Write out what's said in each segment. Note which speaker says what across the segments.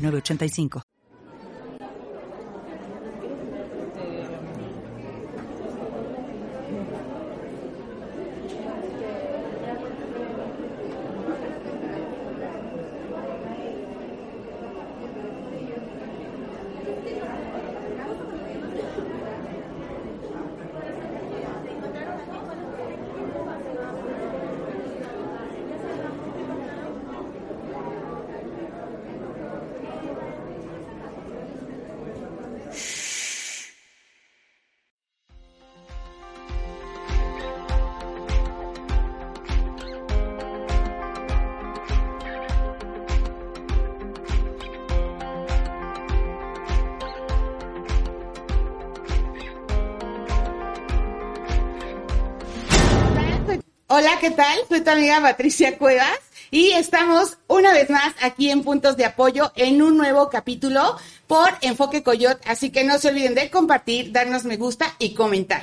Speaker 1: 985.
Speaker 2: ¿Qué tal? Soy tu amiga Patricia Cuevas y estamos una vez más aquí en Puntos de Apoyo en un nuevo capítulo por Enfoque Coyot, así que no se olviden de compartir, darnos me gusta y comentar.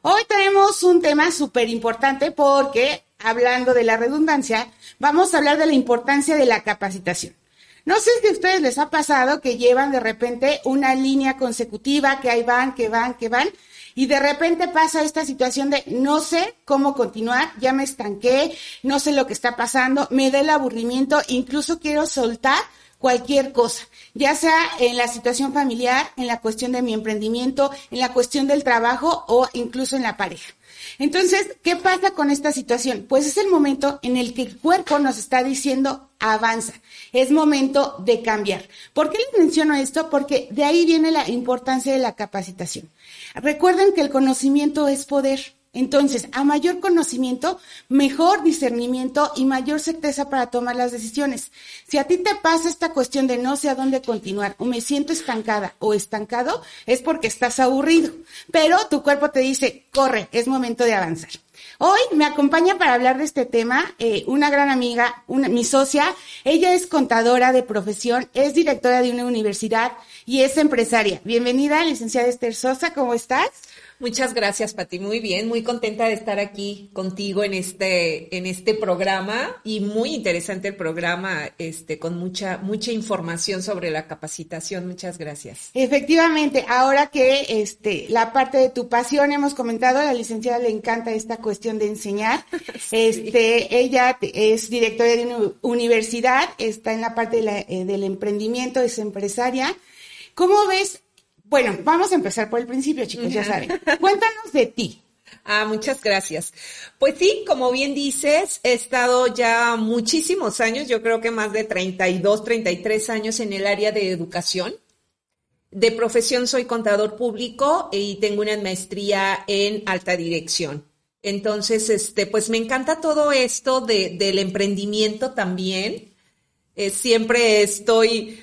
Speaker 2: Hoy tenemos un tema súper importante porque, hablando de la redundancia, vamos a hablar de la importancia de la capacitación. No sé si a ustedes les ha pasado que llevan de repente una línea consecutiva, que ahí van, que van, que van, y de repente pasa esta situación de no sé cómo continuar, ya me estanqué, no sé lo que está pasando, me da el aburrimiento, incluso quiero soltar cualquier cosa, ya sea en la situación familiar, en la cuestión de mi emprendimiento, en la cuestión del trabajo o incluso en la pareja. Entonces, ¿qué pasa con esta situación? Pues es el momento en el que el cuerpo nos está diciendo avanza, es momento de cambiar. ¿Por qué les menciono esto? Porque de ahí viene la importancia de la capacitación. Recuerden que el conocimiento es poder. Entonces, a mayor conocimiento, mejor discernimiento y mayor certeza para tomar las decisiones. Si a ti te pasa esta cuestión de no sé a dónde continuar o me siento estancada o estancado, es porque estás aburrido. Pero tu cuerpo te dice, corre, es momento de avanzar. Hoy me acompaña para hablar de este tema eh, una gran amiga, una, mi socia. Ella es contadora de profesión, es directora de una universidad y es empresaria. Bienvenida, licenciada Esther Sosa, ¿cómo estás?
Speaker 3: Muchas gracias, Pati. Muy bien, muy contenta de estar aquí contigo en este, en este programa y muy interesante el programa, este, con mucha, mucha información sobre la capacitación. Muchas gracias.
Speaker 2: Efectivamente, ahora que este, la parte de tu pasión hemos comentado, a la licenciada le encanta esta cuestión de enseñar. Este, ella es directora de una universidad, está en la parte eh, del emprendimiento, es empresaria. ¿Cómo ves bueno, vamos a empezar por el principio, chicos, ya saben. Cuéntanos de ti.
Speaker 3: Ah, muchas gracias. Pues sí, como bien dices, he estado ya muchísimos años, yo creo que más de 32, 33 años en el área de educación. De profesión soy contador público y tengo una maestría en alta dirección. Entonces, este, pues me encanta todo esto de, del emprendimiento también. Eh, siempre estoy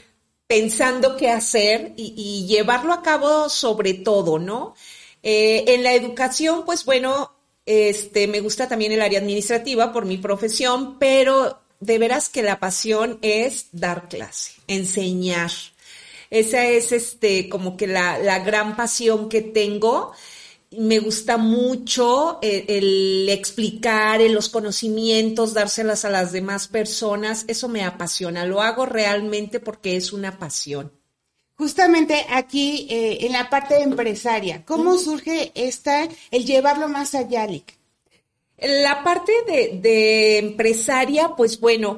Speaker 3: pensando qué hacer y, llevarlo a cabo sobre todo, ¿no? Eh, en la educación, pues bueno, este, me gusta también el área administrativa por mi profesión, pero de veras que la pasión es dar clase, enseñar. Esa es este, como que la, la gran pasión que tengo me gusta mucho eh, el, explicar los conocimientos, dárselas a las demás personas, eso me apasiona, lo hago realmente porque es una pasión.
Speaker 2: Justamente aquí eh, en la parte empresaria, ¿cómo surge esta, el llevarlo más allá, Lick?
Speaker 3: La parte de, de empresaria, pues bueno,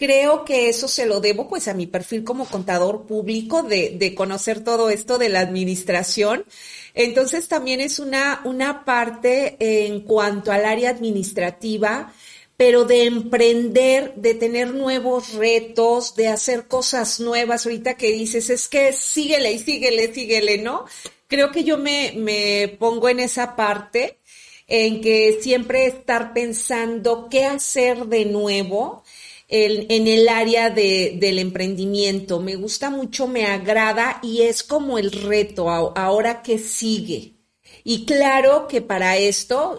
Speaker 3: creo que eso se lo debo pues a mi perfil como contador público de, conocer todo esto de la administración. Entonces también es una, una parte en cuanto al área administrativa, pero de emprender, de tener nuevos retos, de hacer cosas nuevas. Ahorita que dices, es que síguele y síguele, síguele, ¿no? Creo que yo me, me pongo en esa parte en que siempre estar pensando qué hacer de nuevo en, el área de, del emprendimiento. Me gusta mucho, me agrada y es como el reto, ahora que sigue. Y claro que para esto,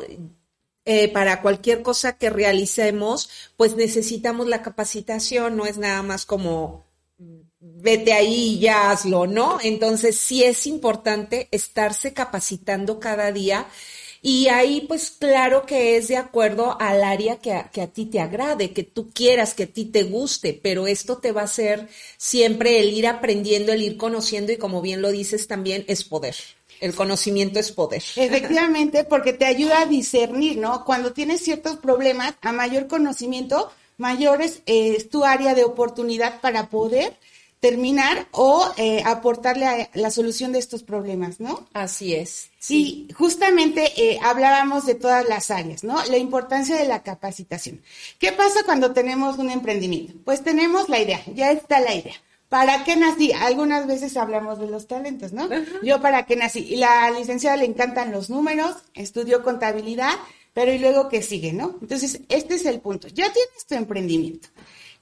Speaker 3: eh, para cualquier cosa que realicemos, pues necesitamos la capacitación, no es nada más como vete ahí y ya hazlo, ¿no? Entonces sí es importante estarse capacitando cada día y ahí, pues claro que es de acuerdo al área que a, que a, ti te agrade, que tú quieras, que a ti te guste, pero esto te va a ser siempre el ir aprendiendo, el ir conociendo y como bien lo dices también, es poder. El conocimiento es poder.
Speaker 2: Efectivamente, porque te ayuda a discernir, ¿no? Cuando tienes ciertos problemas, a mayor conocimiento, mayor es, eh, es tu área de oportunidad para poder terminar o eh, aportarle a la solución de estos problemas, ¿no?
Speaker 3: Así es.
Speaker 2: Sí, justamente eh, hablábamos de todas las áreas, ¿no? La importancia de la capacitación. ¿Qué pasa cuando tenemos un emprendimiento? Pues tenemos la idea, ya está la idea. ¿Para qué nací? Algunas veces hablamos de los talentos, ¿no? Yo para qué nací. Y la licenciada le encantan los números, estudió contabilidad, pero y luego qué sigue, ¿no? Entonces, este es el punto. Ya tienes tu emprendimiento.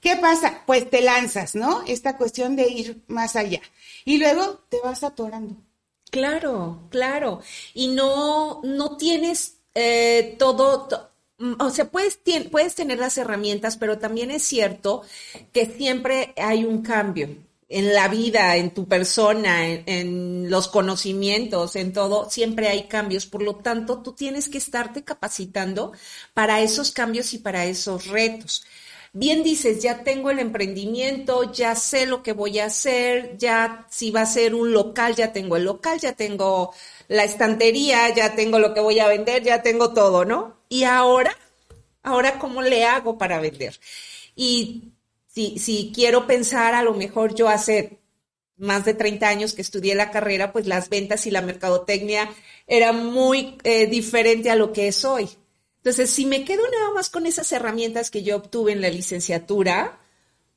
Speaker 2: ¿Qué pasa? Pues te lanzas, ¿no? Esta cuestión de ir más allá. Y luego te vas atorando.
Speaker 3: Claro, claro. Y no, no tienes eh, todo, o sea, puedes, puedes tener las herramientas, pero también es cierto que siempre hay un cambio en la vida, en tu persona, en, en, los conocimientos, en todo, siempre hay cambios. Por lo tanto, tú tienes que estarte capacitando para esos cambios y para esos retos bien dices, ya tengo el emprendimiento, ya sé lo que voy a hacer, ya si va a ser un local, ya tengo el local, ya tengo la estantería, ya tengo lo que voy a vender, ya tengo todo, ¿no? Y ahora, ahora, ¿cómo le hago para vender? Y si, si quiero pensar, a lo mejor yo hace más de 30 años que estudié la carrera, pues las ventas y la mercadotecnia era muy eh, diferente a lo que es hoy. Entonces, si me quedo nada más con esas herramientas que yo obtuve en la licenciatura,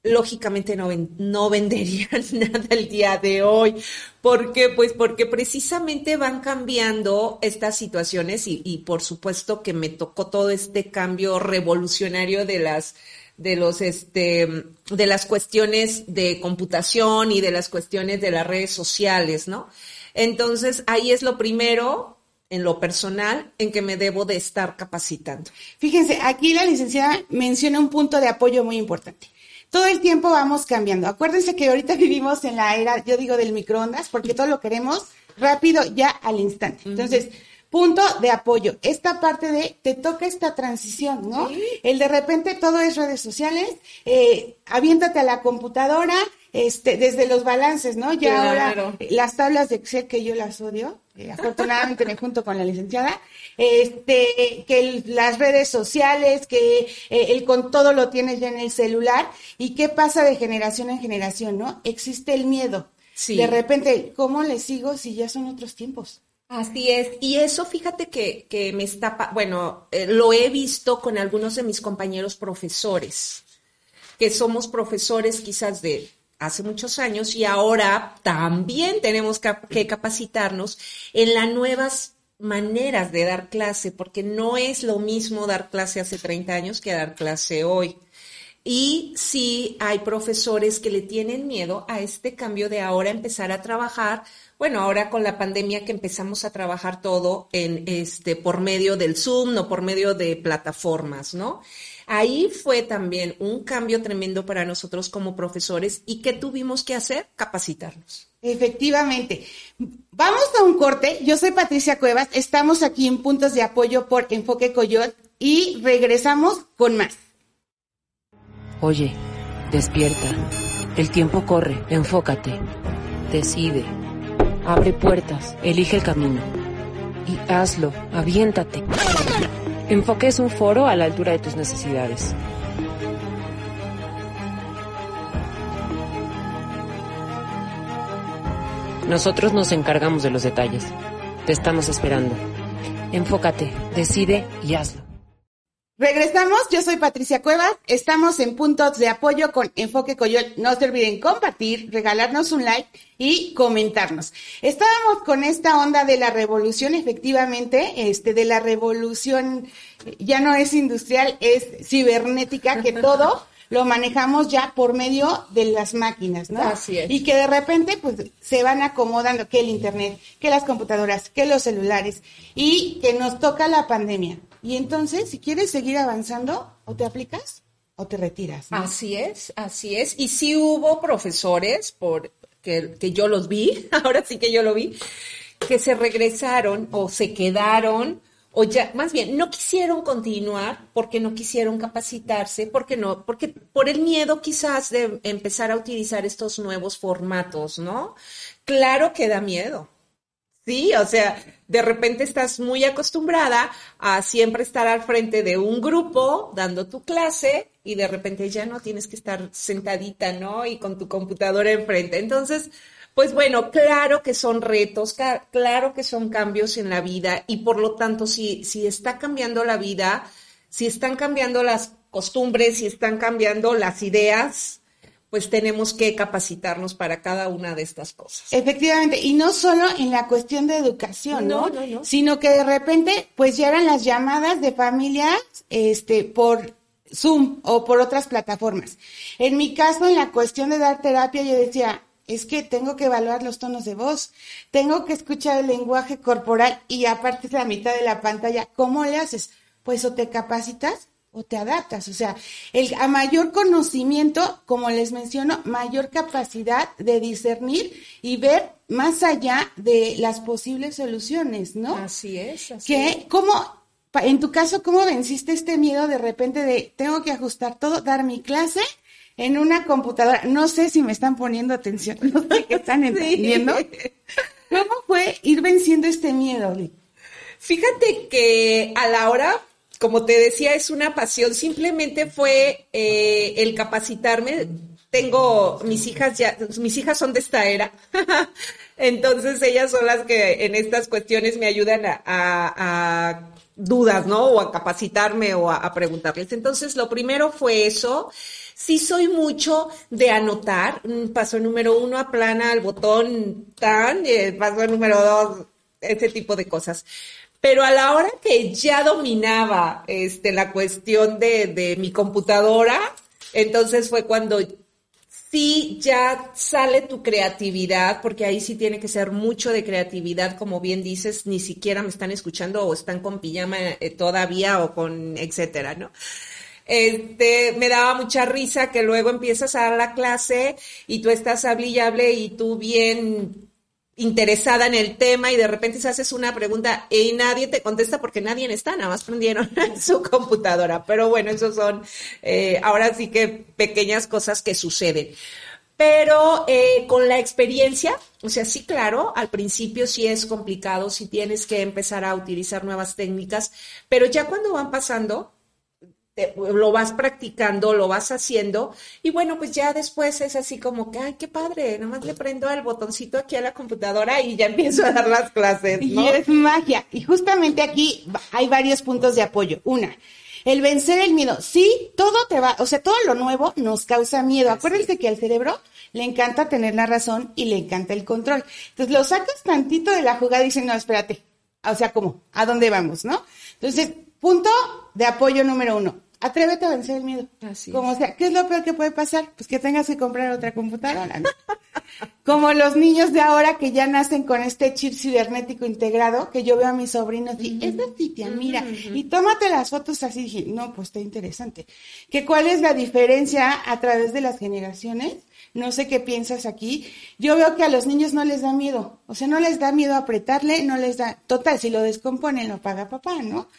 Speaker 3: lógicamente no, no vendería nada el día de hoy. ¿Por qué? Pues porque precisamente van cambiando estas situaciones y, y por supuesto que me tocó todo este cambio revolucionario de las de los este de las cuestiones de computación y de las cuestiones de las redes sociales, ¿no? Entonces, ahí es lo primero, en lo personal en que me debo de estar capacitando.
Speaker 2: Fíjense, aquí la licenciada menciona un punto de apoyo muy importante. Todo el tiempo vamos cambiando. Acuérdense que ahorita vivimos en la era, yo digo, del microondas, porque todo lo queremos rápido, ya al instante. Entonces, punto de apoyo. Esta parte de te toca esta transición, ¿no? El de repente todo es redes sociales, eh, aviéntate a la computadora, este, desde los balances, ¿no? Ya ahora las tablas de Excel que yo las odio, eh, afortunadamente me junto con la licenciada, este, que las redes sociales, que eh, el con todo lo tienes ya en el celular, y qué pasa de generación en generación, ¿no? Existe el miedo. De repente, ¿cómo le sigo si ya son otros tiempos?
Speaker 3: Así es, y eso fíjate que, que me está, bueno, eh, lo he visto con algunos de mis compañeros profesores, que somos profesores quizás de hace muchos años y ahora también tenemos que capacitarnos en las nuevas maneras de dar clase, porque no es lo mismo dar clase hace 30 años que dar clase hoy. Y sí hay profesores que le tienen miedo a este cambio de ahora empezar a trabajar bueno, ahora con la pandemia que empezamos a trabajar todo en este por medio del Zoom, no por medio de plataformas, ¿no? Ahí fue también un cambio tremendo para nosotros como profesores y ¿qué tuvimos que hacer? Capacitarnos.
Speaker 2: Efectivamente. Vamos a un corte. Yo soy Patricia Cuevas. Estamos aquí en Puntos de Apoyo por Enfoque Coyot y regresamos con más.
Speaker 4: Oye, despierta. El tiempo corre. Enfócate. Decide Abre puertas, elige el camino. Y hazlo, aviéntate. Enfoque es un foro a la altura de tus necesidades. Nosotros nos encargamos de los detalles. Te estamos esperando. Enfócate, decide y hazlo.
Speaker 2: Regresamos, yo soy Patricia Cuevas, estamos en puntos de apoyo con Enfoque Coyol. No se olviden compartir, regalarnos un like y comentarnos. Estábamos con esta onda de la revolución, efectivamente, este, de la revolución ya no es industrial, es cibernética, que todo lo manejamos ya por medio de las máquinas, ¿no?
Speaker 3: Así es.
Speaker 2: Y que de repente, pues, se van acomodando que el internet, que las computadoras, que los celulares, y que nos toca la pandemia. Y entonces, si quieres seguir avanzando, o te aplicas o te retiras.
Speaker 3: Así es, así es. Y sí hubo profesores, por, que yo los vi, ahora sí que yo lo vi, que se regresaron o se quedaron o ya, más bien, no quisieron continuar porque no quisieron capacitarse, porque no, porque por el miedo quizás de empezar a utilizar estos nuevos formatos, ¿no? Claro que da miedo. Sí, o sea, de repente estás muy acostumbrada a siempre estar al frente de un grupo dando tu clase y de repente ya no tienes que estar sentadita, ¿no? Y con tu computadora enfrente. Entonces, pues bueno, claro que son retos, claro que son cambios en la vida y por lo tanto, si, si está cambiando la vida, si están cambiando las costumbres, si están cambiando las ideas, pues tenemos que capacitarnos para cada una de estas cosas.
Speaker 2: Efectivamente, y no solo en la cuestión de educación, ¿no?
Speaker 3: No, no, no.
Speaker 2: Sino que de repente, pues ya eran las llamadas de familias, este, por Zoom o por otras plataformas. En mi caso, en la cuestión de dar terapia, yo decía, es que tengo que evaluar los tonos de voz, tengo que escuchar el lenguaje corporal y aparte es la mitad de la pantalla, ¿cómo le haces? Pues o te capacitas o te adaptas, o sea, el, a mayor conocimiento, como les menciono, mayor capacidad de discernir y ver más allá de las posibles soluciones, ¿no?
Speaker 3: Así es, así es.
Speaker 2: que, ¿cómo, pa- en tu caso, cómo venciste este miedo de repente de tengo que ajustar todo, dar mi clase en una computadora? No sé si me están poniendo atención, no sé qué están entendiendo. ¿Cómo fue ir venciendo este miedo?
Speaker 3: Fíjate que a la hora, como te decía, es una pasión. Simplemente fue eh, el capacitarme. Tengo mis hijas ya, mis hijas son de esta era. Entonces ellas son las que en estas cuestiones me ayudan a, dudas, ¿no? O a capacitarme o a, a preguntarles. Entonces, lo primero fue eso. Sí soy mucho de anotar. Mm, Paso número uno, aplana el botón tan, eh, paso número dos, ese tipo de cosas. Pero a la hora que ya dominaba este, la cuestión de, de mi computadora, entonces fue cuando sí ya sale tu creatividad, porque ahí sí tiene que ser mucho de creatividad, como bien dices, ni siquiera me están escuchando o están con pijama eh, todavía o con etcétera, ¿no? Este, me daba mucha risa que luego empiezas a dar la clase y tú estás hable y hable y tú bien interesada en el tema y de repente se haces una pregunta y nadie te contesta porque nadie está, nada más prendieron su computadora. Pero bueno, esos son eh, ahora sí que pequeñas cosas que suceden. Pero eh, con la experiencia, o sea, sí, claro, al principio sí es complicado, sí tienes que empezar a utilizar nuevas técnicas, pero ya cuando van pasando, te- lo vas practicando, lo vas haciendo, y bueno, pues ya después es así como que, ay, qué padre, nomás le prendo el botoncito aquí a la computadora y ya empiezo a dar las clases,
Speaker 2: Y
Speaker 3: ¿no?
Speaker 2: es magia. Y justamente aquí hay varios puntos de apoyo. Una, el vencer el miedo. Sí, todo te va, o sea, todo lo nuevo nos causa miedo. Acuérdense que al cerebro le encanta tener la razón y le encanta el control. Entonces lo sacas tantito de la jugada y dicen, no, espérate. O sea, ¿cómo? ¿A dónde vamos, no? Entonces, punto de apoyo número uno. Atrévete a vencer el miedo.
Speaker 3: Así es.
Speaker 2: Como sea, ¿qué es lo peor que puede pasar? Pues que tengas que comprar otra computadora, ¿no? Como los niños de ahora que ya nacen con este chip cibernético integrado, que yo veo a mis sobrinos y, es así, tía, mira, y tómate las fotos así, dije, no, pues está interesante. Que cuál es la diferencia a través de las generaciones, no sé qué piensas aquí, yo veo que a los niños no les da miedo, o sea, no les da miedo apretarle, no les da, total, si lo descomponen lo paga papá, ¿no?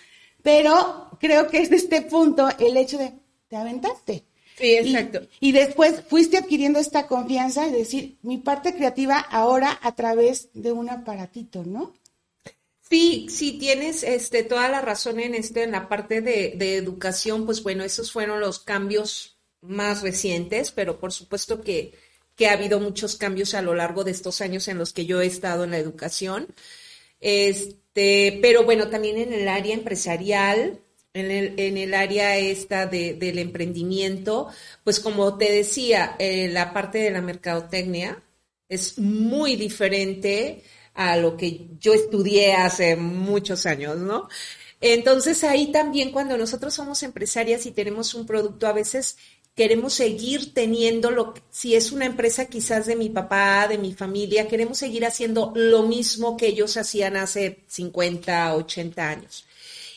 Speaker 2: Pero creo que es de este punto el hecho de, te aventaste.
Speaker 3: Sí, exacto.
Speaker 2: Y, y después fuiste adquiriendo esta confianza y decir, mi parte creativa ahora a través de un aparatito, ¿no?
Speaker 3: Sí, sí, tienes este, toda la razón en este, en la parte de, de educación, pues bueno, esos fueron los cambios más recientes, pero por supuesto que, que ha habido muchos cambios a lo largo de estos años en los que yo he estado en la educación. Este, pero bueno, también en el área empresarial, en el, en el área esta de, del emprendimiento, pues como te decía, eh, la parte de la mercadotecnia es muy diferente a lo que yo estudié hace muchos años, ¿no? Entonces ahí también cuando nosotros somos empresarias y tenemos un producto, a veces queremos seguir teniendo lo si es una empresa quizás de mi papá, de mi familia, queremos seguir haciendo lo mismo que ellos hacían hace 50, 80 años.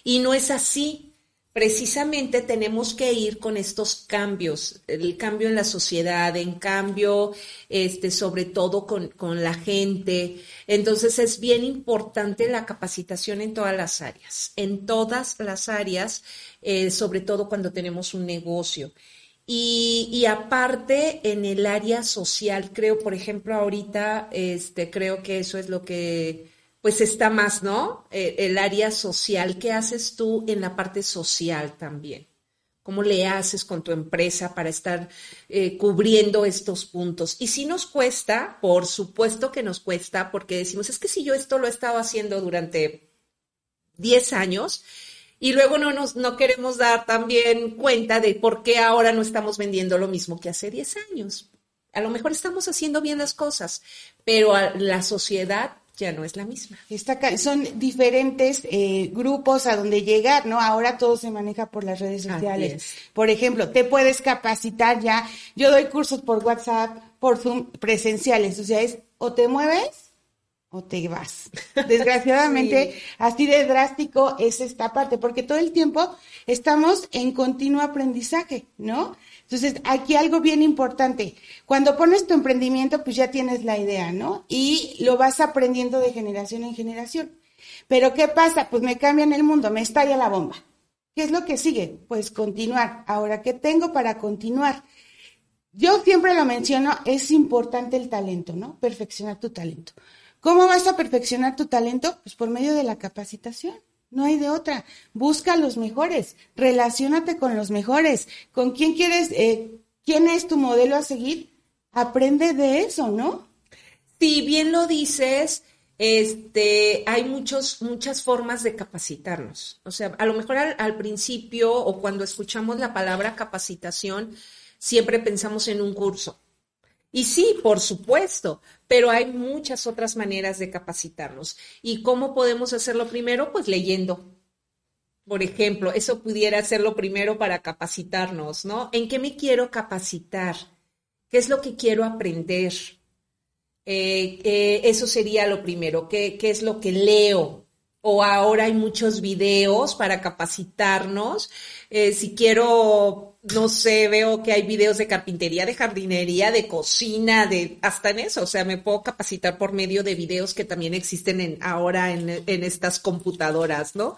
Speaker 3: Y no es así. Precisamente tenemos que ir con estos cambios, el cambio en la sociedad, en cambio, este, sobre todo con, con la gente. Entonces es bien importante la capacitación en todas las áreas, en todas las áreas, eh, sobre todo cuando tenemos un negocio. Y, aparte, en el área social, creo, por ejemplo, ahorita, este, creo que eso es lo que, pues está más, ¿no? Eh, el área social. ¿Qué haces tú en la parte social también? ¿Cómo le haces con tu empresa para estar eh, cubriendo estos puntos? Y si nos cuesta, por supuesto que nos cuesta, porque decimos, es que si yo esto lo he estado haciendo durante 10 años, y luego no nos no queremos dar también cuenta de por qué ahora no estamos vendiendo lo mismo que hace 10 años. A lo mejor estamos haciendo bien las cosas, pero la sociedad ya no es la misma.
Speaker 2: son diferentes eh, grupos a donde llegar, ¿no? Ahora todo se maneja por las redes sociales. Por ejemplo, te puedes capacitar ya. Yo doy cursos por WhatsApp, por Zoom, presenciales. O sea, es o te mueves o te vas. Desgraciadamente, así de drástico es esta parte, porque todo el tiempo estamos en continuo aprendizaje, ¿no? Entonces, aquí algo bien importante. Cuando pones tu emprendimiento, pues ya tienes la idea, ¿no? Y lo vas aprendiendo de generación en generación. Pero ¿qué pasa? Pues me cambian el mundo, me estalla la bomba. ¿Qué es lo que sigue? Pues continuar. Ahora, ¿qué tengo para continuar? Yo siempre lo menciono, es importante el talento, ¿no? Perfeccionar tu talento. ¿Cómo vas a perfeccionar tu talento? Pues por medio de la capacitación. No hay de otra. Busca a los mejores, relaciónate con los mejores. ¿Con quién quieres, eh, quién es tu modelo a seguir? Aprende de eso, ¿no?
Speaker 3: Si bien lo dices, este, hay muchos, muchas formas de capacitarnos. O sea, a lo mejor al principio o cuando escuchamos la palabra capacitación, siempre pensamos en un curso y sí, por supuesto, pero hay muchas otras maneras de capacitarnos. ¿Y cómo podemos hacerlo primero? Pues leyendo. Por ejemplo, eso pudiera ser lo primero para capacitarnos, ¿no? ¿En qué me quiero capacitar? ¿Qué es lo que quiero aprender? Eh, eh, eso sería lo primero. ¿Qué, ¿Qué es lo que leo? O ahora hay muchos videos para capacitarnos. Eh, si quiero no sé, veo que hay videos de carpintería, de jardinería, de cocina, de hasta en eso, o sea, me puedo capacitar por medio de videos que también existen en, ahora en, estas computadoras, ¿no?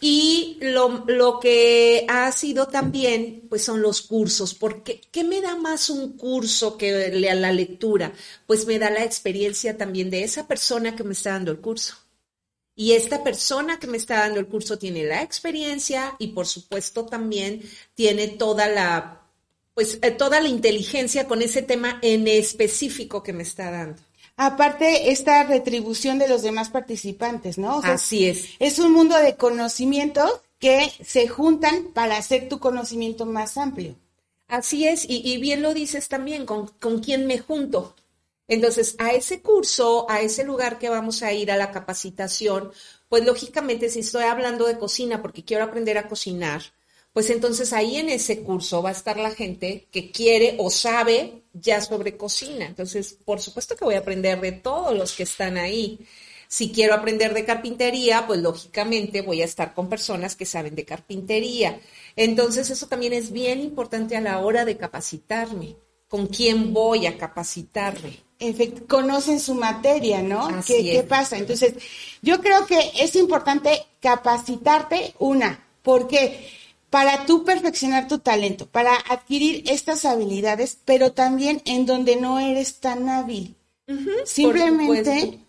Speaker 3: Y lo, lo, que ha sido también, pues son los cursos, porque ¿qué me da más un curso que la lectura? Pues me da la experiencia también de esa persona que me está dando el curso. Y esta persona que me está dando el curso tiene la experiencia y por supuesto también tiene toda la, pues, eh, toda la inteligencia con ese tema en específico que me está dando.
Speaker 2: Aparte, esta retribución de los demás participantes, ¿no?
Speaker 3: Así es.
Speaker 2: Es un mundo de conocimientos que se juntan para hacer tu conocimiento más amplio.
Speaker 3: Así es, y, y bien lo dices también, con, con quién me junto. Entonces, a ese curso, a ese lugar que vamos a ir a la capacitación, pues lógicamente si estoy hablando de cocina porque quiero aprender a cocinar, pues entonces ahí en ese curso va a estar la gente que quiere o sabe ya sobre cocina. Entonces, por supuesto que voy a aprender de todos los que están ahí. Si quiero aprender de carpintería, pues lógicamente voy a estar con personas que saben de carpintería. Entonces, eso también es bien importante a la hora de capacitarme. ¿Con quién voy a capacitarme?
Speaker 2: Conocen su materia, ¿no? ¿Qué, ¿Qué, pasa? Entonces, yo creo que es importante capacitarte, una, porque para tú perfeccionar tu talento, para adquirir estas habilidades, pero también en donde no eres tan hábil. Simplemente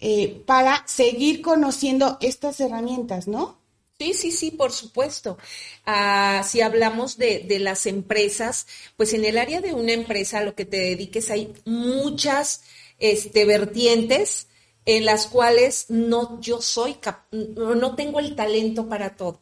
Speaker 2: eh, para seguir conociendo estas herramientas, ¿no?
Speaker 3: Sí, sí, sí, por supuesto. Ah, si hablamos de, las empresas, pues en el área de una empresa, lo que te dediques, hay muchas este, vertientes en las cuales no yo soy, no tengo el talento para todo.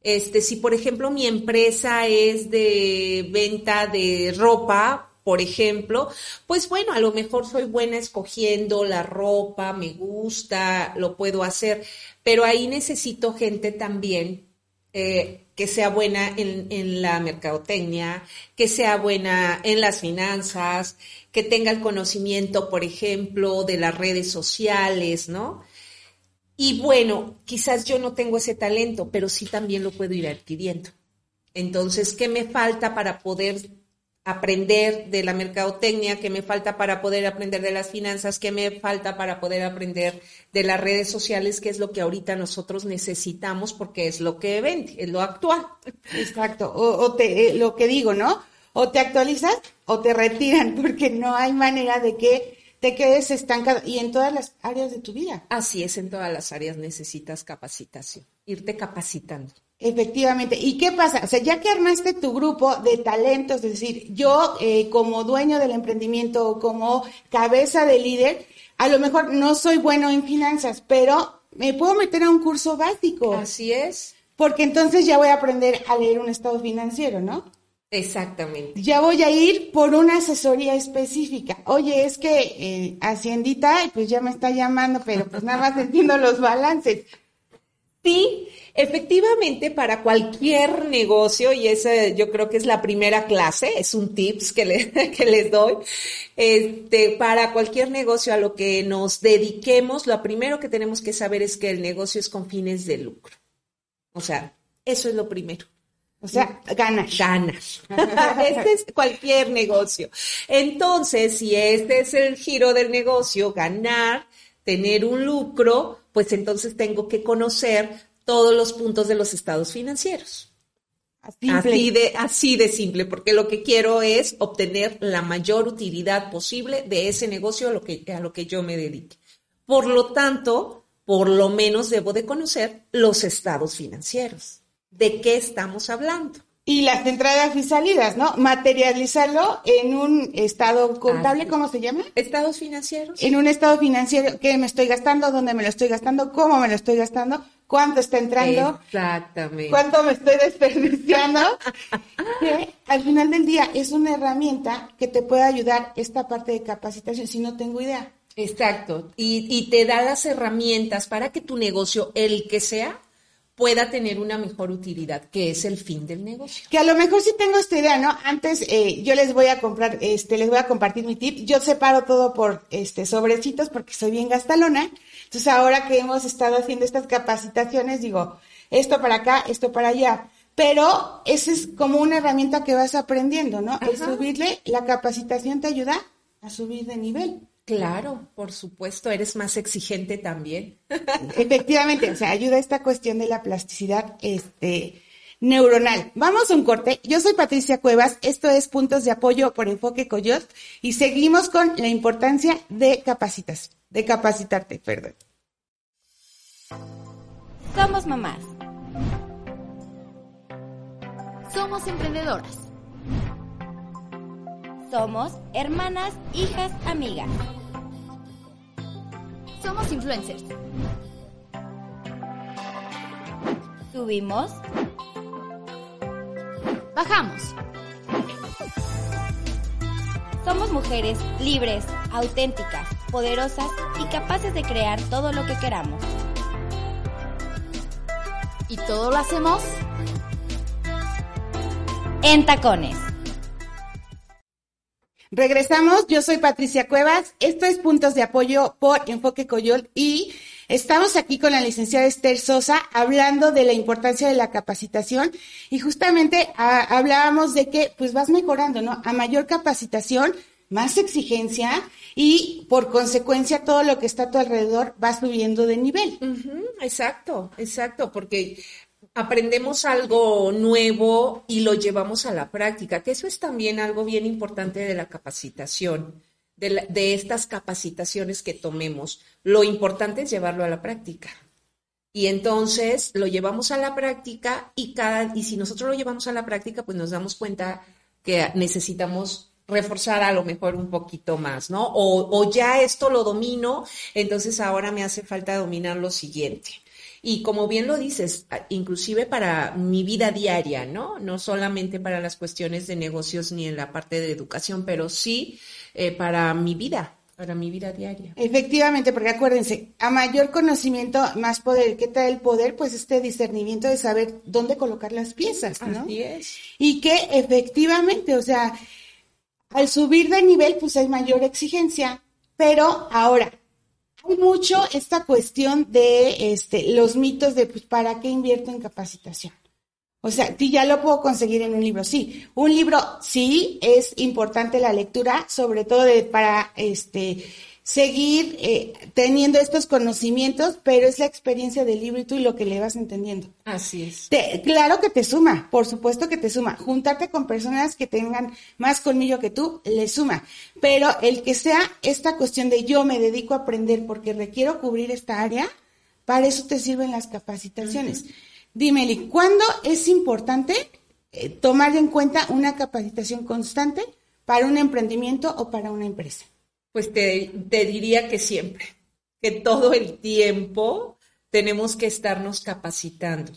Speaker 3: Este, si por ejemplo mi empresa es de venta de ropa, por ejemplo, pues bueno, a lo mejor soy buena escogiendo la ropa, me gusta, lo puedo hacer, pero ahí necesito gente también eh, que sea buena en, en, la mercadotecnia, que sea buena en las finanzas, que tenga el conocimiento, por ejemplo, de las redes sociales, ¿no? Y bueno, quizás yo no tengo ese talento, pero sí también lo puedo ir adquiriendo. Entonces, ¿qué me falta para poder aprender de la mercadotecnia, qué me falta para poder aprender de las finanzas, qué me falta para poder aprender de las redes sociales, que es lo que ahorita nosotros necesitamos porque es lo que vende, es lo actual.
Speaker 2: Exacto, o, te, eh, lo que digo, ¿no? O te actualizas o te retiran porque no hay manera de que te quedes estancado y en todas las áreas de tu vida.
Speaker 3: Así es, en todas las áreas necesitas capacitación, irte capacitando.
Speaker 2: Efectivamente. ¿Y qué pasa? O sea, ya que armaste tu grupo de talentos, es decir, yo eh, como dueño del emprendimiento o como cabeza de líder, a lo mejor no soy bueno en finanzas, pero me puedo meter a un curso básico.
Speaker 3: Así es.
Speaker 2: Porque entonces ya voy a aprender a leer un estado financiero, ¿no?
Speaker 3: Exactamente.
Speaker 2: Ya voy a ir por una asesoría específica. Oye, es que eh, Haciendita, pues ya me está llamando, pero pues nada más entiendo los balances.
Speaker 3: Sí, efectivamente para cualquier negocio, y esa yo creo que es la primera clase, es un tips que, les doy, este, para cualquier negocio a lo que nos dediquemos, lo primero que tenemos que saber es que el negocio es con fines de lucro. O sea, eso es lo primero.
Speaker 2: O sea, ganas.
Speaker 3: Ganas. este es cualquier negocio. Entonces, si este es el giro del negocio, ganar, tener un lucro, pues entonces tengo que conocer todos los puntos de los estados financieros. Así de, así de simple, porque lo que quiero es obtener la mayor utilidad posible de ese negocio a lo que, a lo que yo me dedique. Por lo tanto, por lo menos debo de conocer los estados financieros. ¿De qué estamos hablando?
Speaker 2: Y las entradas y salidas, ¿no? Materializarlo en un estado contable, ¿cómo se llama?
Speaker 3: Estados financieros.
Speaker 2: En un estado financiero, ¿qué me estoy gastando? ¿Dónde me lo estoy gastando? ¿Cómo me lo estoy gastando? ¿Cuánto está entrando?
Speaker 3: Exactamente.
Speaker 2: ¿Cuánto me estoy desperdiciando? que al final del día es una herramienta que te puede ayudar esta parte de capacitación si no tengo idea.
Speaker 3: Exacto. Y, y te da las herramientas para que tu negocio, el que sea, pueda tener una mejor utilidad, que es el fin del negocio.
Speaker 2: Que a lo mejor sí tengo esta idea, ¿no? Antes eh, yo les voy a comprar, este, les voy a compartir mi tip. Yo separo todo por este sobrecitos porque soy bien gastalona. Entonces ahora que hemos estado haciendo estas capacitaciones, digo, esto para acá, esto para allá. Pero esa es como una herramienta que vas aprendiendo, ¿no? El subirle, la capacitación te ayuda a subir de nivel.
Speaker 3: Claro, por supuesto, eres más exigente también.
Speaker 2: Efectivamente, o sea, ayuda esta cuestión de la plasticidad este, neuronal. Vamos a un corte. Yo soy Patricia Cuevas, esto es Puntos de Apoyo por Enfoque Coyot y seguimos con la importancia de capacitas, de capacitarte, perdón.
Speaker 5: Somos mamás. Somos emprendedoras. Somos hermanas, hijas, amigas. Somos influencers. Subimos. Bajamos. Somos mujeres libres, auténticas, poderosas y capaces de crear todo lo que queramos. Y todo lo hacemos en tacones.
Speaker 2: Regresamos, yo soy Patricia Cuevas, esto es Puntos de Apoyo por Enfoque Coyol y estamos aquí con la licenciada Esther Sosa hablando de la importancia de la capacitación y justamente ah, hablábamos de que pues vas mejorando, ¿no? A mayor capacitación, más exigencia y por consecuencia todo lo que está a tu alrededor va subiendo de nivel.
Speaker 3: exacto, exacto, porque aprendemos algo nuevo y lo llevamos a la práctica, que eso es también algo bien importante de la capacitación, de, estas capacitaciones que tomemos. Lo importante es llevarlo a la práctica. Y entonces lo llevamos a la práctica y cada y si nosotros lo llevamos a la práctica, pues nos damos cuenta que necesitamos reforzar a lo mejor un poquito más, ¿no? O, o ya esto lo domino, entonces ahora me hace falta dominar lo siguiente. Y como bien lo dices, inclusive para mi vida diaria, ¿no? No solamente para las cuestiones de negocios ni en la parte de educación, pero sí eh, para mi vida para mi vida diaria.
Speaker 2: Efectivamente, porque acuérdense, a mayor conocimiento, más poder. ¿Qué trae el poder? Pues este discernimiento de saber dónde colocar las piezas, ¿no?
Speaker 3: Así es.
Speaker 2: Y que efectivamente, o sea, al subir de nivel, pues hay mayor exigencia. Pero ahora, hay mucho esta cuestión de este, los mitos de, pues, ¿para qué invierto en capacitación? O sea, sí, ya lo puedo conseguir en un libro, sí. Un libro, sí, es importante la lectura, sobre todo de, para este seguir eh, teniendo estos conocimientos, pero es la experiencia del libro y tú y lo que le vas entendiendo.
Speaker 3: Así es.
Speaker 2: Te- claro que te suma, por supuesto que te suma. Juntarte con personas que tengan más colmillo que tú, le suma. Pero el que sea esta cuestión de yo me dedico a aprender porque requiero cubrir esta área, para eso te sirven las capacitaciones. Dime, Eli, ¿cuándo es importante eh, tomar en cuenta una capacitación constante para un emprendimiento o para una empresa?
Speaker 3: Pues te, diría que siempre, que todo el tiempo tenemos que estarnos capacitando.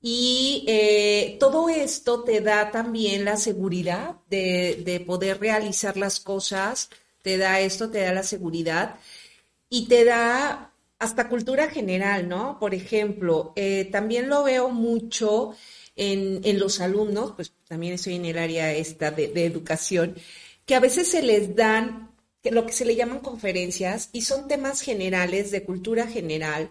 Speaker 3: Y eh, todo esto te da también la seguridad de, de poder realizar las cosas, te da esto, te da la seguridad y te da hasta cultura general, ¿no? Por ejemplo, eh, también lo veo mucho en, los alumnos, pues también estoy en el área esta de educación, que a veces se les dan lo que se le llaman conferencias y son temas generales de cultura general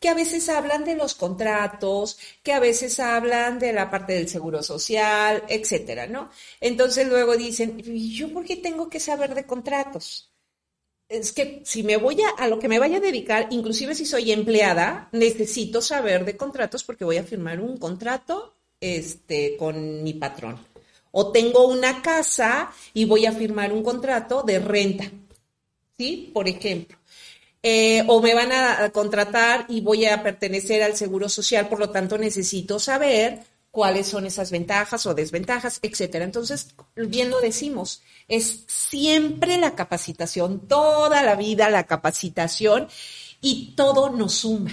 Speaker 3: que a veces hablan de los contratos, que a veces hablan de la parte del seguro social, etcétera, ¿no? Entonces luego dicen, ¿y yo por qué tengo que saber de contratos? Es que si me voy a, a lo que me vaya a dedicar, inclusive si soy empleada, necesito saber de contratos porque voy a firmar un contrato este, con mi patrón. O tengo una casa y voy a firmar un contrato de renta, ¿sí? Por ejemplo. Eh, o me van a contratar y voy a pertenecer al Seguro Social, por lo tanto necesito saber cuáles son esas ventajas o desventajas, etcétera. Entonces, bien lo decimos, es siempre la capacitación, toda la vida la capacitación y todo nos suma.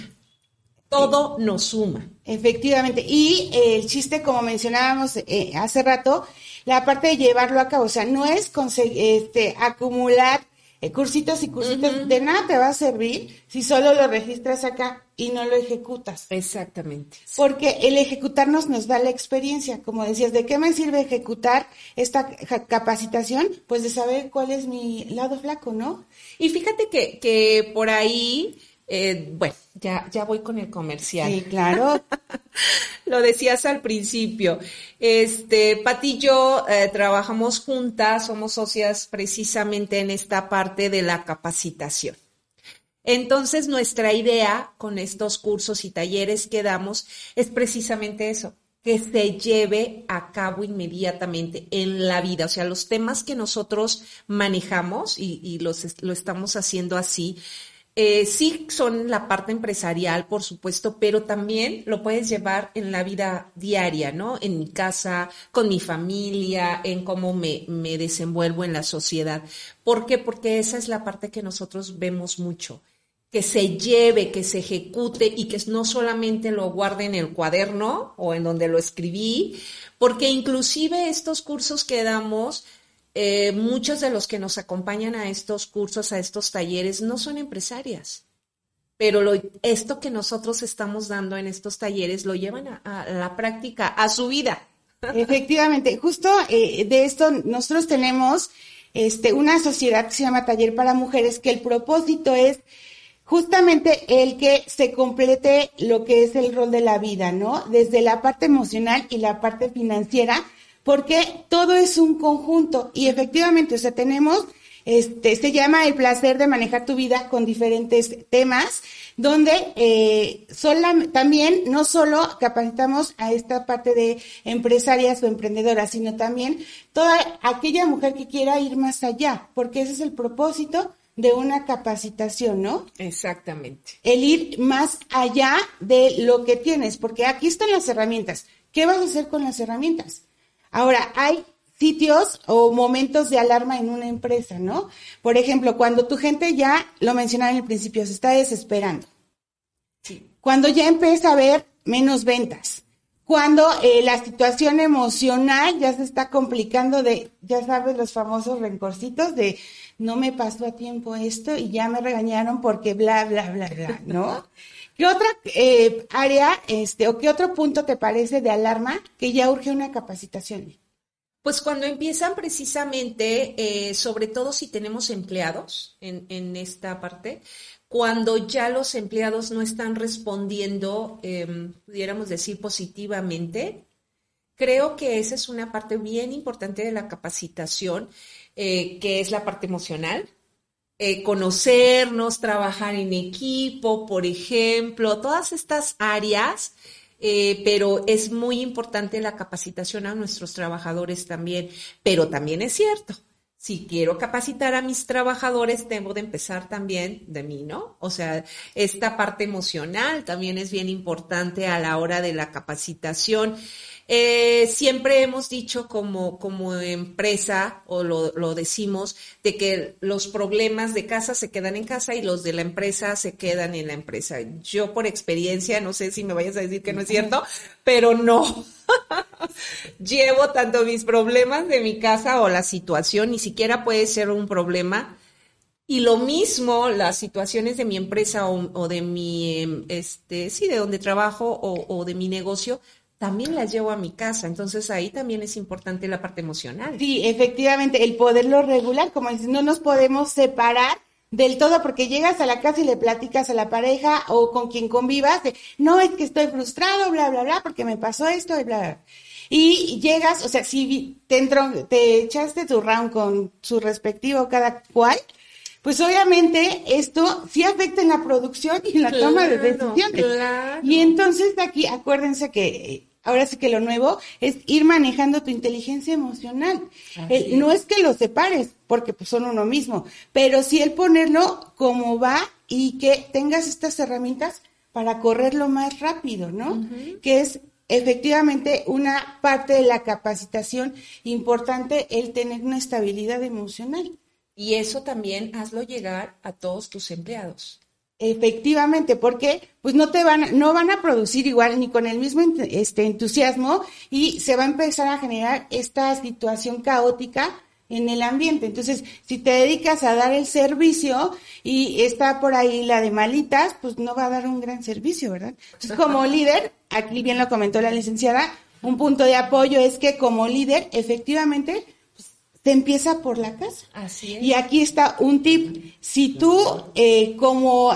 Speaker 3: Todo nos suma.
Speaker 2: Efectivamente. Y eh, el chiste, como mencionábamos eh, hace rato, la parte de llevarlo a cabo, o sea, no es conseguir, este, acumular eh, cursitos y cursitos, de nada te va a servir si solo lo registras acá y no lo ejecutas.
Speaker 3: Exactamente.
Speaker 2: Porque el ejecutarnos nos da la experiencia, como decías, ¿de qué me sirve ejecutar esta capacitación? Pues de saber cuál es mi lado flaco, ¿no?
Speaker 3: Y fíjate que, que por ahí, eh, bueno, ya, ya voy con el comercial.
Speaker 2: Sí, claro.
Speaker 3: Lo decías al principio. Este, Pati y yo eh, trabajamos juntas, somos socias precisamente en esta parte de la capacitación. Entonces, nuestra idea con estos cursos y talleres que damos es precisamente eso, que se lleve a cabo inmediatamente en la vida. O sea, los temas que nosotros manejamos y, y los, lo estamos haciendo así, eh, sí son la parte empresarial, por supuesto, pero también lo puedes llevar en la vida diaria, ¿no? En mi casa, con mi familia, en cómo me, me desenvuelvo en la sociedad. ¿Por qué? Porque esa es la parte que nosotros vemos mucho. Que se lleve, que se ejecute y que no solamente lo guarde en el cuaderno o en donde lo escribí, porque inclusive estos cursos que damos eh, muchos de los que nos acompañan a estos cursos, a estos talleres, no son empresarias. Pero lo, esto que nosotros estamos dando en estos talleres lo llevan a, la práctica, a su vida.
Speaker 2: Efectivamente, justo eh, de esto nosotros tenemos este, una sociedad que se llama Taller para Mujeres, que el propósito es justamente el que se complete lo que es el rol de la vida, ¿no? Desde la parte emocional y la parte financiera, porque todo es un conjunto y efectivamente, o sea, tenemos, este, se llama el placer de manejar tu vida con diferentes temas, donde eh, sola- también no solo capacitamos a esta parte de empresarias o emprendedoras, sino también toda aquella mujer que quiera ir más allá, porque ese es el propósito de una capacitación, ¿no?
Speaker 3: Exactamente.
Speaker 2: el ir más allá de lo que tienes, porque aquí están las herramientas. ¿Qué vas a hacer con las herramientas? Ahora, hay sitios o momentos de alarma en una empresa, ¿no? Por ejemplo, cuando tu gente ya, lo mencionaba en el principio, se está desesperando.
Speaker 3: Sí.
Speaker 2: Cuando ya empieza a haber menos ventas. cuando eh, la situación emocional ya se está complicando de, ya sabes, los famosos rencorcitos de no me pasó a tiempo esto y ya me regañaron porque bla, bla, bla, bla, ¿no? ¿Qué otra eh, área, este, o qué otro punto te parece de alarma que ya urge una capacitación?
Speaker 3: Pues cuando empiezan precisamente, eh, sobre todo si tenemos empleados en, esta parte, cuando ya los empleados no están respondiendo, eh, pudiéramos decir positivamente, creo que esa es una parte bien importante de la capacitación, eh, que es la parte emocional. Eh, conocernos, trabajar en equipo, por ejemplo, todas estas áreas eh, pero es muy importante la capacitación a nuestros trabajadores también. Pero también es cierto, si quiero capacitar a mis trabajadores, debo de empezar también de mí, ¿no? O sea, esta parte emocional también es bien importante a la hora de la capacitación. Eh, siempre hemos dicho como, como empresa, o lo, lo, decimos, de que los problemas de casa se quedan en casa y los de la empresa se quedan en la empresa. Yo por experiencia, no sé si me vayas a decir que no es cierto, pero no. Llevo tanto mis problemas de mi casa o la situación, ni siquiera puede ser un problema. Y lo mismo, las situaciones de mi empresa o, de mi, este, sí, de donde trabajo o de mi negocio, también las llevo a mi casa. Entonces ahí también es importante la parte emocional.
Speaker 2: Sí, efectivamente, el poderlo regular, como dices, no nos podemos separar del todo porque llegas a la casa y le platicas a la pareja o con quien convivas de, no, es que estoy frustrado, bla, bla, bla, porque me pasó esto y bla, bla. Y llegas, o sea, si te, entró, te echaste tu round con su respectivo cada cual, pues obviamente esto sí afecta en la producción y en la claro, toma de decisiones.
Speaker 3: Claro.
Speaker 2: Y entonces aquí, acuérdense que ahora sí que lo nuevo es ir manejando tu inteligencia emocional. El, no es que lo separes, porque pues son uno mismo, pero sí el ponerlo como va y que tengas estas herramientas para correrlo más rápido, ¿no? Uh -huh. Que es efectivamente una parte de la capacitación importante el tener una estabilidad emocional.
Speaker 3: Y eso también hazlo llegar a todos tus empleados.
Speaker 2: Efectivamente, porque pues no te van, no van a producir igual ni con el mismo este entusiasmo y se va a empezar a generar esta situación caótica en el ambiente. Entonces, si te dedicas a dar el servicio y está por ahí la de malitas, pues no va a dar un gran servicio, ¿verdad? Entonces, como líder, aquí bien lo comentó la licenciada, un punto de apoyo es que como líder, efectivamente, te empieza por la casa.
Speaker 3: Así es.
Speaker 2: Y aquí está un tip. Si tú, eh, como,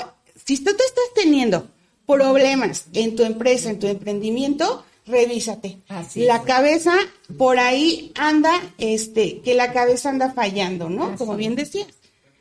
Speaker 2: si tú te estás teniendo problemas en tu empresa, en tu emprendimiento, revísate.
Speaker 3: Así
Speaker 2: la
Speaker 3: es.
Speaker 2: cabeza, por ahí anda, este, que la cabeza anda fallando, ¿no?
Speaker 3: Así
Speaker 2: Como bien decías.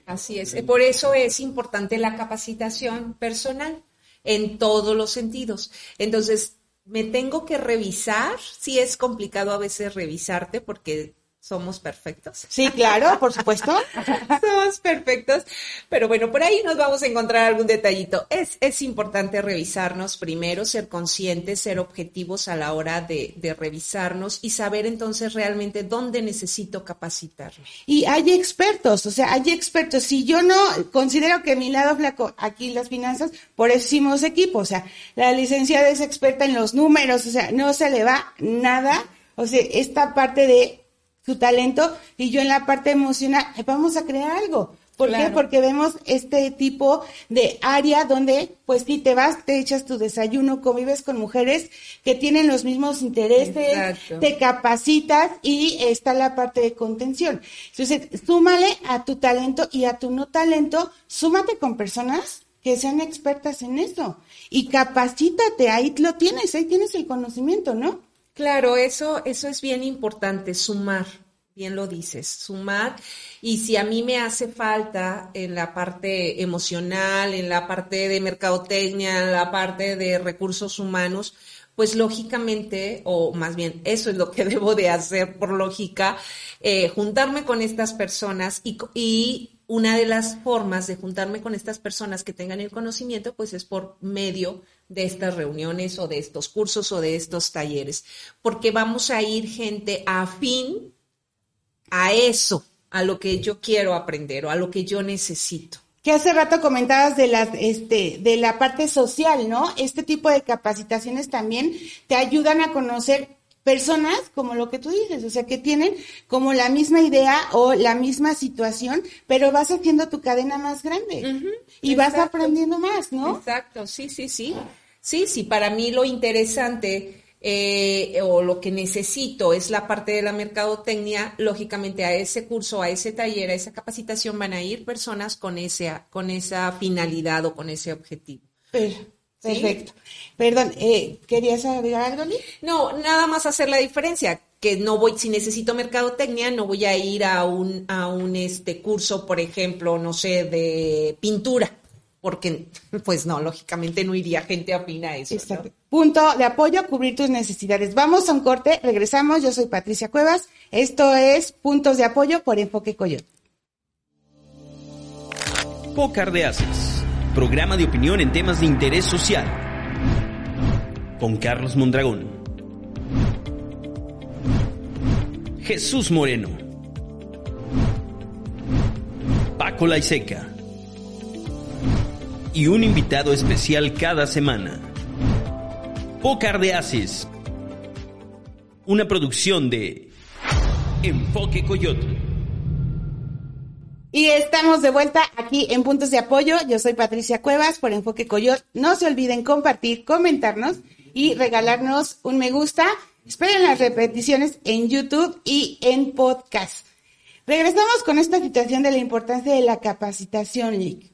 Speaker 3: Así es. Por eso es importante la capacitación personal en todos los sentidos. Entonces, me tengo que revisar. Sí es complicado a veces revisarte porque somos perfectos.
Speaker 2: Sí, claro, por supuesto.
Speaker 3: somos perfectos. Pero bueno, por ahí nos vamos a encontrar algún detallito. Es, es importante revisarnos primero, ser conscientes, ser objetivos a la hora de, de revisarnos y saber entonces realmente dónde necesito capacitarme.
Speaker 2: Y hay expertos, o sea, hay expertos. Si yo no considero que mi lado flaco, aquí las finanzas, por eso hicimos equipo. O sea, la licenciada es experta en los números, o sea, no se le va nada. O sea, esta parte de su talento y yo en la parte emocional, vamos a crear algo. ¿Por
Speaker 3: Claro.
Speaker 2: qué? Porque vemos este tipo de área donde, pues sí, te vas, te echas tu desayuno, convives con mujeres que tienen los mismos intereses,
Speaker 3: Exacto.
Speaker 2: te capacitas y está la parte de contención. Entonces, súmale a tu talento y a tu no talento, súmate con personas que sean expertas en eso y capacítate, ahí lo tienes, ahí tienes el conocimiento, ¿no?
Speaker 3: Claro, eso, eso es bien importante, sumar, bien lo dices, sumar. Y si a mí me hace falta en la parte emocional, en la parte de mercadotecnia, en la parte de recursos humanos, pues lógicamente, o más bien eso es lo que debo de hacer por lógica, eh, juntarme con estas personas y, y una de las formas de juntarme con estas personas que tengan el conocimiento, pues es por medio de estas reuniones o de estos cursos o de estos talleres, porque vamos a ir gente afín a eso, a lo que yo quiero aprender o a lo que yo necesito.
Speaker 2: que hace rato comentabas de la, este, de la parte social, ¿no? Este tipo de capacitaciones también te ayudan a conocer personas como lo que tú dices, o sea, que tienen como la misma idea o la misma situación, pero vas haciendo tu cadena más grande y vas aprendiendo más, ¿no?
Speaker 3: Exacto, sí, sí, sí. Sí, sí, para mí lo interesante eh, o lo que necesito es la parte de la mercadotecnia, lógicamente a ese curso, a ese taller, a esa capacitación van a ir personas con, ese, con esa finalidad o con ese objetivo.
Speaker 2: Perfecto. Perdón, eh, ¿querías agregar algo,
Speaker 3: No, nada más hacer la diferencia, que no voy, si necesito mercadotecnia, no voy a ir a un, a un este curso, por ejemplo, no sé, de pintura, porque pues no, lógicamente no iría gente afín a eso.
Speaker 2: Punto de apoyo, cubrir tus necesidades. Vamos a un corte, regresamos, yo soy Patricia Cuevas, esto es Puntos de Apoyo por Enfoque Coyote.
Speaker 6: Pócar de programa de opinión en temas de interés social. Con Carlos Mondragón. Jesús Moreno. Paco Laiseca. Y un invitado especial cada semana. Pócar de Ases. Una producción de Enfoque Coyote.
Speaker 2: Y estamos de vuelta aquí en Puntos de Apoyo. Yo soy Patricia Cuevas por Enfoque Coyot. No se olviden compartir, comentarnos y regalarnos un me gusta. Esperen las repeticiones en YouTube y en podcast. Regresamos con esta situación de la importancia de la capacitación, Nick.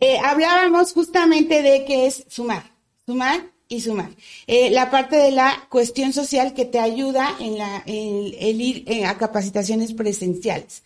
Speaker 2: Eh, hablábamos justamente de que es sumar, sumar y sumar. Eh, la parte de la cuestión social que te ayuda en, la, el ir eh, a capacitaciones presenciales.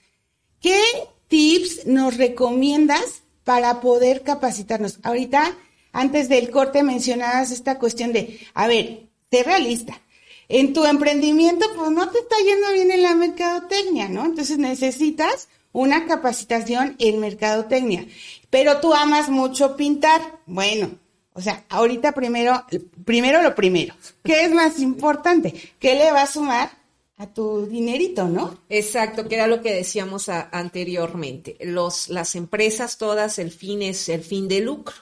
Speaker 2: ¿Qué tips nos recomiendas para poder capacitarnos? Ahorita, antes del corte, mencionabas esta cuestión de, a ver, sé realista. En tu emprendimiento, pues no te está yendo bien en la mercadotecnia, ¿no? Entonces necesitas una capacitación en mercadotecnia. Pero tú amas mucho pintar. Bueno, o sea, ahorita primero, primero lo primero. ¿Qué es más importante? ¿Qué le va a sumar a tu dinerito, ¿no?
Speaker 3: Exacto, que era lo que decíamos anteriormente. Los, las empresas todas, el fin es el fin de lucro.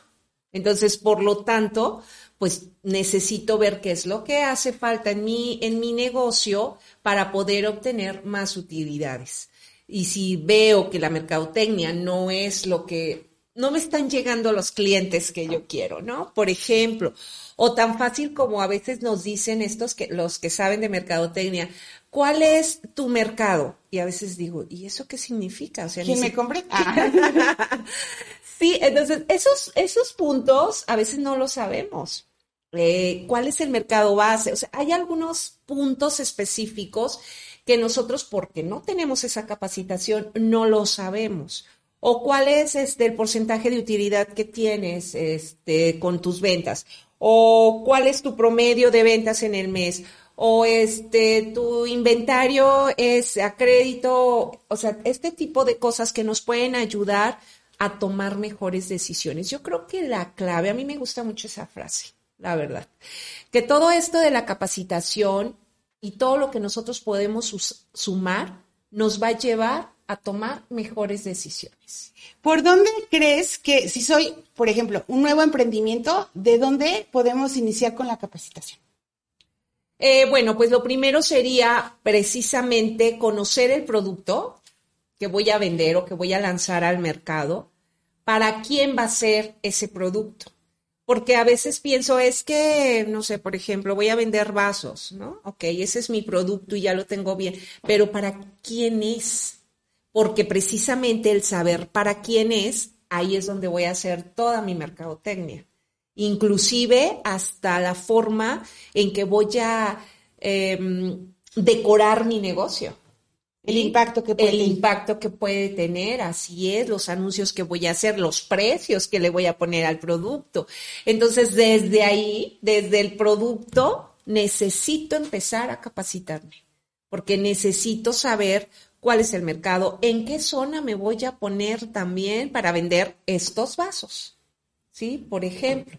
Speaker 3: Entonces, por lo tanto, pues necesito ver qué es lo que hace falta en mi, en mi negocio para poder obtener más utilidades. Y si veo que la mercadotecnia no es lo que, no me están llegando los clientes que yo quiero, ¿no? Por ejemplo, o tan fácil como a veces nos dicen estos que los que saben de mercadotecnia, ¿cuál es tu mercado? Y a veces digo, ¿y eso qué significa?
Speaker 2: O sea, ¿Quién me compre? Ah.
Speaker 3: sí, entonces esos, esos puntos a veces no lo sabemos. Eh, ¿Cuál es el mercado base? O sea, hay algunos puntos específicos que nosotros, porque no tenemos esa capacitación, no lo sabemos. O cuál es este, el porcentaje de utilidad que tienes este, con tus ventas. O cuál es tu promedio de ventas en el mes o este tu inventario es a crédito, o sea, este tipo de cosas que nos pueden ayudar a tomar mejores decisiones. Yo creo que la clave, a mí me gusta mucho esa frase, la verdad, que todo esto de la capacitación y todo lo que nosotros podemos sumar nos va a llevar a tomar mejores decisiones.
Speaker 2: ¿Por dónde crees que, si soy, por ejemplo, un nuevo emprendimiento, de dónde podemos iniciar con la capacitación?
Speaker 3: Eh, bueno, pues lo primero sería precisamente conocer el producto que voy a vender o que voy a lanzar al mercado, para quién va a ser ese producto. Porque a veces pienso, es que, no sé, por ejemplo, voy a vender vasos, ¿no? Ok, ese es mi producto y ya lo tengo bien, pero ¿para quién es? Porque precisamente el saber para quién es, ahí es donde voy a hacer toda mi mercadotecnia inclusive hasta la forma en que voy a em, decorar mi negocio.
Speaker 2: El impacto que puede
Speaker 3: El impacto que puede tener, así es, los anuncios que voy a hacer, los precios que le voy a poner al producto. Entonces, desde ahí, desde el producto, necesito empezar a capacitarme, porque necesito saber cuál es el mercado, en qué zona me voy a poner también para vender estos vasos. ¿sí? Por ejemplo.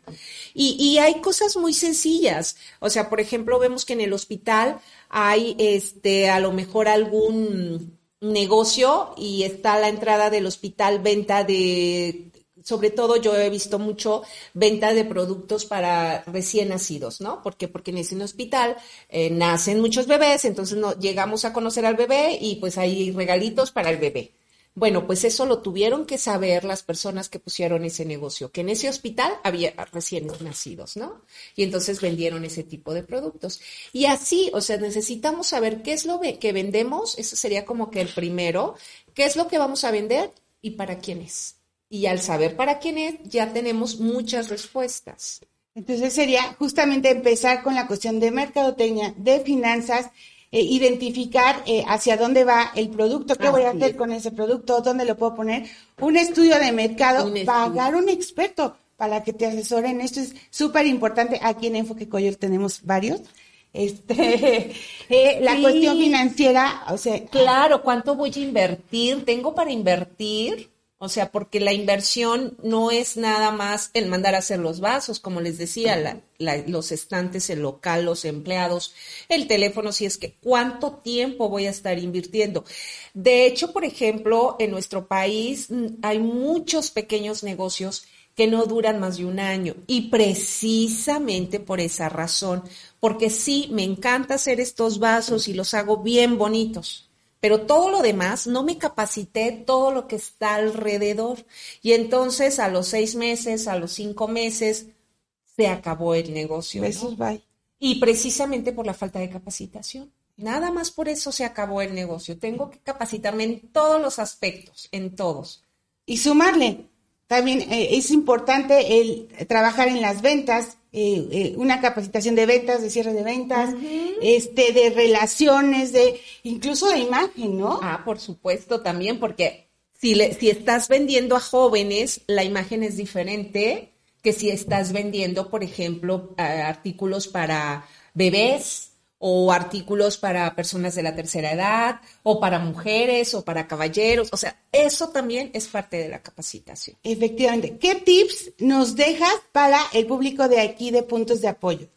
Speaker 3: Y, y, hay cosas muy sencillas. O sea, por ejemplo, vemos que en el hospital hay, este, a lo mejor algún, negocio y está a la entrada del hospital venta de, sobre todo yo he visto mucho venta de productos para recién nacidos, ¿no? ¿Por qué? Porque en ese hospital eh, nacen muchos bebés, entonces no, llegamos a conocer al bebé y pues hay regalitos para el bebé. Bueno, pues eso lo tuvieron que saber las personas que pusieron ese negocio, que en ese hospital había recién nacidos, ¿no? Y entonces vendieron ese tipo de productos. Y así, o sea, necesitamos saber qué es lo que vendemos, eso sería como que el primero, qué es lo que vamos a vender y para quién es. Y al saber para quién es, ya tenemos muchas respuestas.
Speaker 2: Entonces sería justamente empezar con la cuestión de mercadotecnia, de finanzas, eh, identificar eh, hacia dónde va el producto, qué voy a hacer con ese producto, dónde lo puedo poner, un estudio de mercado, pagar un experto para que te asesoren. Esto es súper importante. Aquí en Enfoque Coyol tenemos varios. Este, eh, la cuestión financiera, o sea.
Speaker 3: Claro, ¿cuánto voy a invertir? ¿Tengo para invertir? O sea, porque la inversión no es nada más el mandar a hacer los vasos, como les decía, los estantes, el local, los empleados, el teléfono, si es que cuánto tiempo voy a estar invirtiendo. De hecho, por ejemplo, en nuestro país mm, hay muchos pequeños negocios que no duran más de un año y precisamente por esa razón, porque sí, me encanta hacer estos vasos y los hago bien bonitos pero todo lo demás no me capacité todo lo que está alrededor. Y entonces a los seis meses, a los cinco meses, se acabó el negocio. Y precisamente por la falta de capacitación. Nada más por eso se acabó el negocio. Tengo que capacitarme en todos los aspectos, en todos.
Speaker 2: Y sumarle, también eh, es importante el trabajar en las ventas, eh, eh, una capacitación de ventas, de cierre de ventas, este, de relaciones, de incluso de imagen, ¿no?
Speaker 3: Ah, por supuesto también, porque si, le, si estás vendiendo a jóvenes, la imagen es diferente que si estás vendiendo, por ejemplo, artículos para bebés o artículos para personas de la tercera edad, o para mujeres, o para caballeros. O sea, eso también es parte de la capacitación.
Speaker 2: Efectivamente. ¿Qué tips nos dejas para el público de aquí de puntos de apoyo?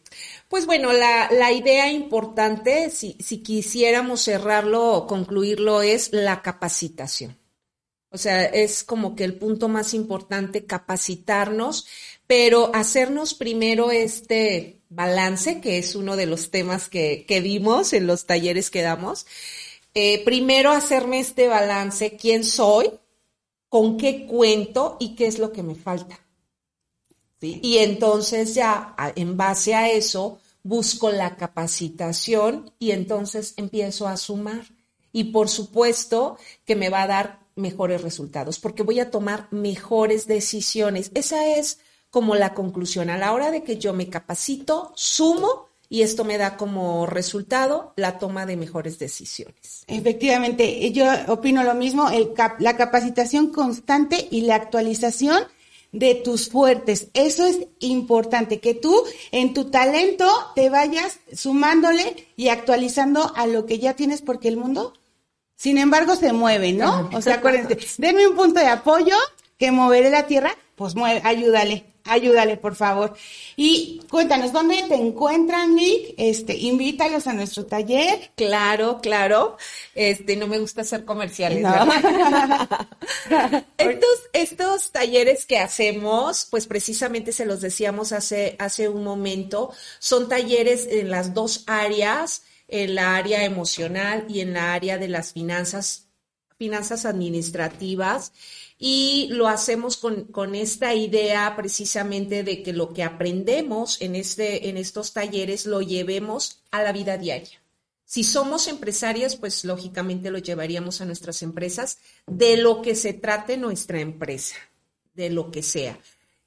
Speaker 3: Pues bueno, la, la idea importante, si, si quisiéramos cerrarlo o concluirlo, es la capacitación. O sea, es como que el punto más importante, capacitarnos, pero hacernos primero este, balance, que es uno de los temas que, que vimos en los talleres que damos. Eh, primero hacerme este balance, quién soy, con qué cuento y qué es lo que me falta. Y entonces ya en base a eso busco la capacitación y entonces empiezo a sumar. Y por supuesto que me va a dar mejores resultados porque voy a tomar mejores decisiones. Esa es como la conclusión. A la hora de que yo me capacito, sumo y esto me da como resultado la toma de mejores decisiones.
Speaker 2: Efectivamente, yo opino lo mismo, el la capacitación constante y la actualización de tus fuertes. Eso es importante, que tú en tu talento te vayas sumándole y actualizando a lo que ya tienes porque el mundo, sin embargo, se mueve, ¿no? O sea, acuérdense, denme un punto de apoyo que moveré la tierra, pues mueve, ayúdale ayúdale, por favor. Y cuéntanos, ¿dónde te encuentran, Nick? Este, invítalos a nuestro taller.
Speaker 3: Claro, claro. Este, no me gusta hacer comerciales. estos, estos talleres que hacemos, pues precisamente se los decíamos hace, hace un momento, son talleres en las dos áreas, en la área emocional y en la área de las finanzas, finanzas administrativas y lo hacemos con, con, esta idea precisamente de que lo que aprendemos en, este, en estos talleres lo llevemos a la vida diaria. Si somos empresarias, pues lógicamente lo llevaríamos a nuestras empresas de lo que se trate nuestra empresa, de lo que sea.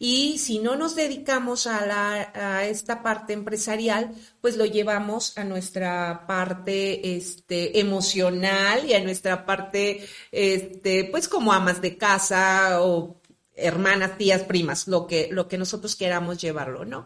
Speaker 3: Y si no nos dedicamos a, la, a esta parte empresarial, pues lo llevamos a nuestra parte este, emocional y a nuestra parte, este, pues como amas de casa o hermanas, tías, primas, lo que, lo que nosotros queramos llevarlo, ¿no?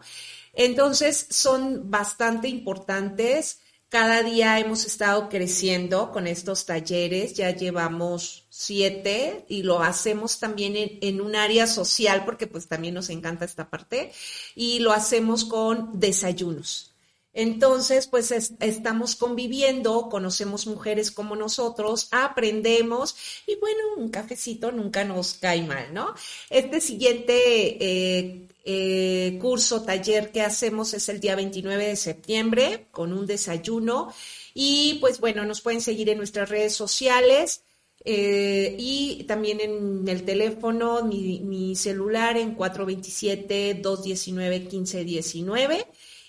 Speaker 3: Entonces son bastante importantes cada día hemos estado creciendo con estos talleres, ya llevamos siete y lo hacemos también en, un área social porque pues también nos encanta esta parte y lo hacemos con desayunos. Entonces, pues estamos conviviendo, conocemos mujeres como nosotros, aprendemos y bueno, un cafecito nunca nos cae mal, ¿no? Este siguiente eh, eh, curso, taller que hacemos es el día 29 de septiembre con un desayuno y pues bueno, nos pueden seguir en nuestras redes sociales. Eh, y también en el teléfono, mi, mi celular en 427-219-1519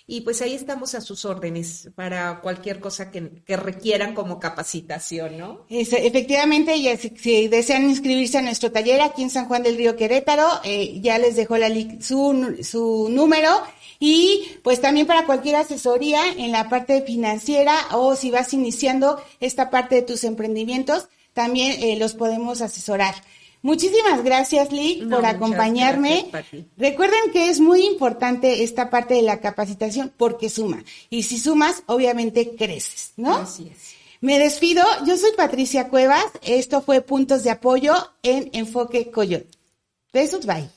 Speaker 3: y pues ahí estamos a sus órdenes para cualquier cosa que, requieran como capacitación, ¿no?
Speaker 2: efectivamente, ya si, desean inscribirse a nuestro taller aquí en San Juan del Río Querétaro, eh, ya les dejó la, su, su número y pues también para cualquier asesoría en la parte financiera o si vas iniciando esta parte de tus emprendimientos, también eh, los podemos asesorar. Muchísimas gracias, Lee, por acompañarme. Recuerden que es muy importante esta parte de la capacitación porque suma. Y si sumas, obviamente creces, ¿no?
Speaker 3: Así es.
Speaker 2: Me despido. Yo soy Patricia Cuevas. Esto fue Puntos de Apoyo en Enfoque Coyote. Besos, bye.